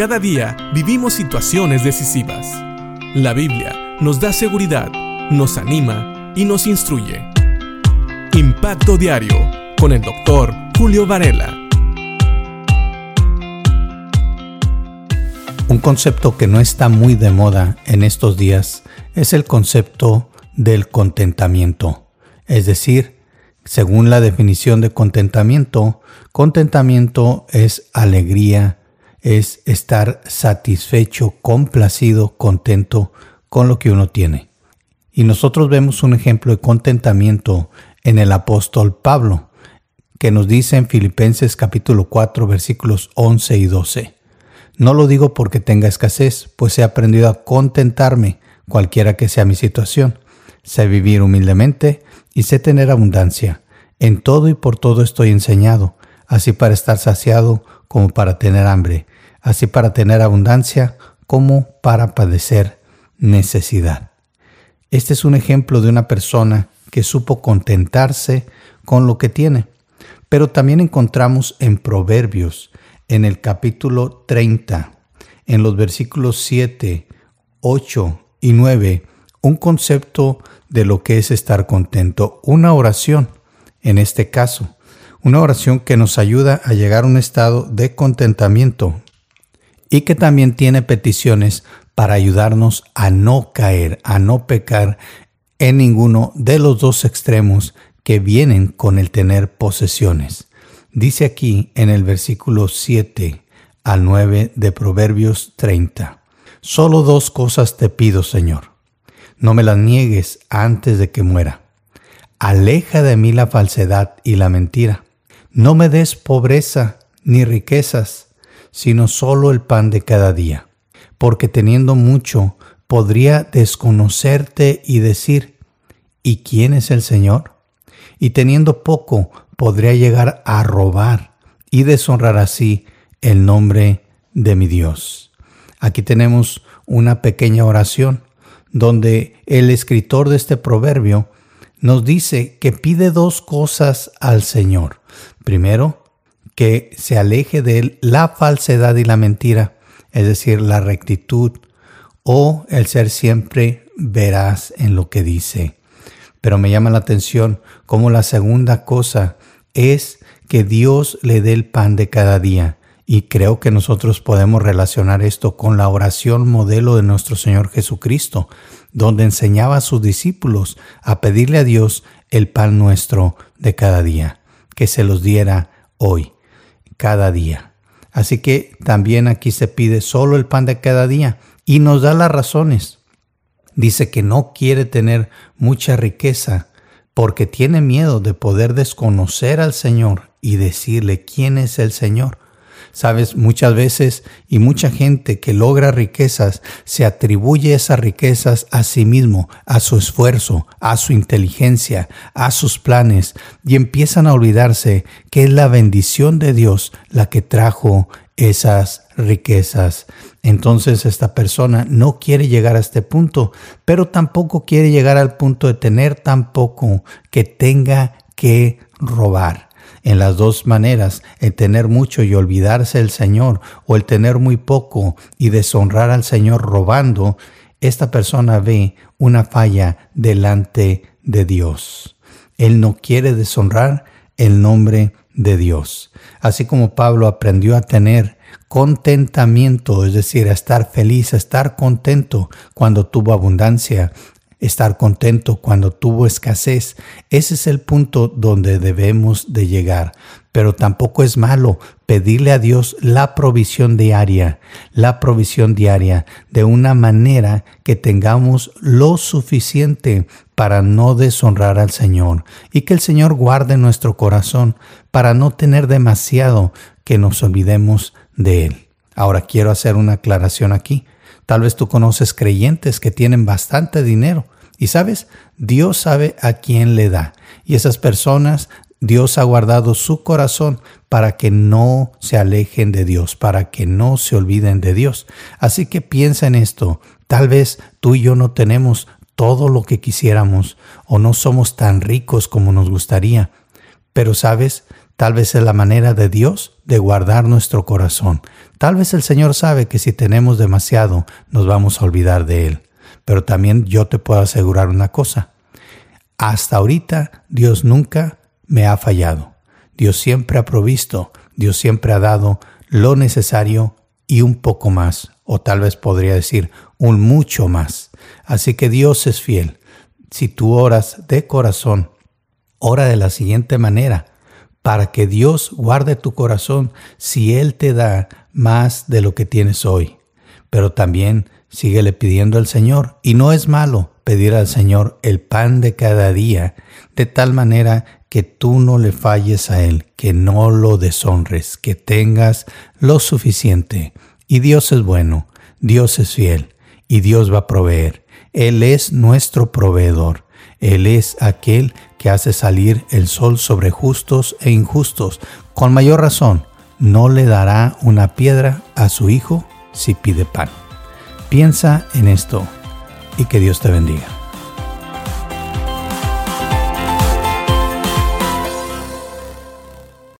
Cada día vivimos situaciones decisivas. La Biblia nos da seguridad, nos anima y nos instruye. Impacto Diario con el doctor Julio Varela. Un concepto que no está muy de moda en estos días es el concepto del contentamiento. Es decir, según la definición de contentamiento, contentamiento es alegría, es estar satisfecho, complacido, contento con lo que uno tiene. Y nosotros vemos un ejemplo de contentamiento en el apóstol Pablo, que nos dice en Filipenses capítulo 4 versículos 11 y 12. No lo digo porque tenga escasez, pues he aprendido a contentarme cualquiera que sea mi situación. Sé vivir humildemente y sé tener abundancia. En todo y por todo estoy enseñado, así para estar saciado como para tener hambre, así para tener abundancia como para padecer necesidad. Este es un ejemplo de una persona que supo contentarse con lo que tiene. Pero también encontramos en Proverbios, en el capítulo 30, en los versículos 7, 8 y 9, un concepto de lo que es estar contento, una oración, en este caso, una oración que nos ayuda a llegar a un estado de contentamiento y que también tiene peticiones para ayudarnos a no caer, a no pecar en ninguno de los dos extremos que vienen con el tener posesiones. Dice aquí en el versículo 7 al 9 de Proverbios 30, Solo dos cosas te pido, Señor. No me las niegues antes de que muera. Aleja de mí la falsedad y la mentira no me des pobreza ni riquezas, sino solo el pan de cada día, porque teniendo mucho podría desconocerte y decir, ¿y quién es el Señor? Y teniendo poco podría llegar a robar y deshonrar así el nombre de mi Dios. Aquí tenemos una pequeña oración donde el escritor de este proverbio nos dice que pide dos cosas al Señor. Primero, que se aleje de él la falsedad y la mentira, es decir, la rectitud o el ser siempre veraz en lo que dice. Pero me llama la atención como la segunda cosa es que Dios le dé el pan de cada día. Y creo que nosotros podemos relacionar esto con la oración modelo de nuestro Señor Jesucristo, donde enseñaba a sus discípulos a pedirle a Dios el pan nuestro de cada día que se los diera hoy, cada día. Así que también aquí se pide solo el pan de cada día y nos da las razones. Dice que no quiere tener mucha riqueza porque tiene miedo de poder desconocer al Señor y decirle quién es el Señor. Sabes, muchas veces y mucha gente que logra riquezas se atribuye esas riquezas a sí mismo, a su esfuerzo, a su inteligencia, a sus planes y empiezan a olvidarse que es la bendición de Dios la que trajo esas riquezas. Entonces esta persona no quiere llegar a este punto, pero tampoco quiere llegar al punto de tener tan poco que tenga que robar en las dos maneras, el tener mucho y olvidarse del Señor, o el tener muy poco y deshonrar al Señor robando, esta persona ve una falla delante de Dios. Él no quiere deshonrar el nombre de Dios. Así como Pablo aprendió a tener contentamiento, es decir, a estar feliz, a estar contento cuando tuvo abundancia, estar contento cuando tuvo escasez. Ese es el punto donde debemos de llegar. Pero tampoco es malo pedirle a Dios la provisión diaria, la provisión diaria, de una manera que tengamos lo suficiente para no deshonrar al Señor y que el Señor guarde nuestro corazón para no tener demasiado que nos olvidemos de Él. Ahora quiero hacer una aclaración aquí. Tal vez tú conoces creyentes que tienen bastante dinero. Y sabes, Dios sabe a quién le da. Y esas personas, Dios ha guardado su corazón para que no se alejen de Dios, para que no se olviden de Dios. Así que piensa en esto. Tal vez tú y yo no tenemos todo lo que quisiéramos o no somos tan ricos como nos gustaría. Pero sabes, Tal vez es la manera de Dios de guardar nuestro corazón. Tal vez el Señor sabe que si tenemos demasiado nos vamos a olvidar de Él. Pero también yo te puedo asegurar una cosa. Hasta ahorita Dios nunca me ha fallado. Dios siempre ha provisto, Dios siempre ha dado lo necesario y un poco más, o tal vez podría decir un mucho más. Así que Dios es fiel. Si tú oras de corazón, ora de la siguiente manera, para que Dios guarde tu corazón si Él te da más de lo que tienes hoy. Pero también síguele pidiendo al Señor, y no es malo pedir al Señor el pan de cada día, de tal manera que tú no le falles a Él, que no lo deshonres, que tengas lo suficiente. Y Dios es bueno, Dios es fiel, y Dios va a proveer. Él es nuestro proveedor. Él es aquel que hace salir el sol sobre justos e injustos. Con mayor razón, no le dará una piedra a su hijo si pide pan. Piensa en esto y que Dios te bendiga.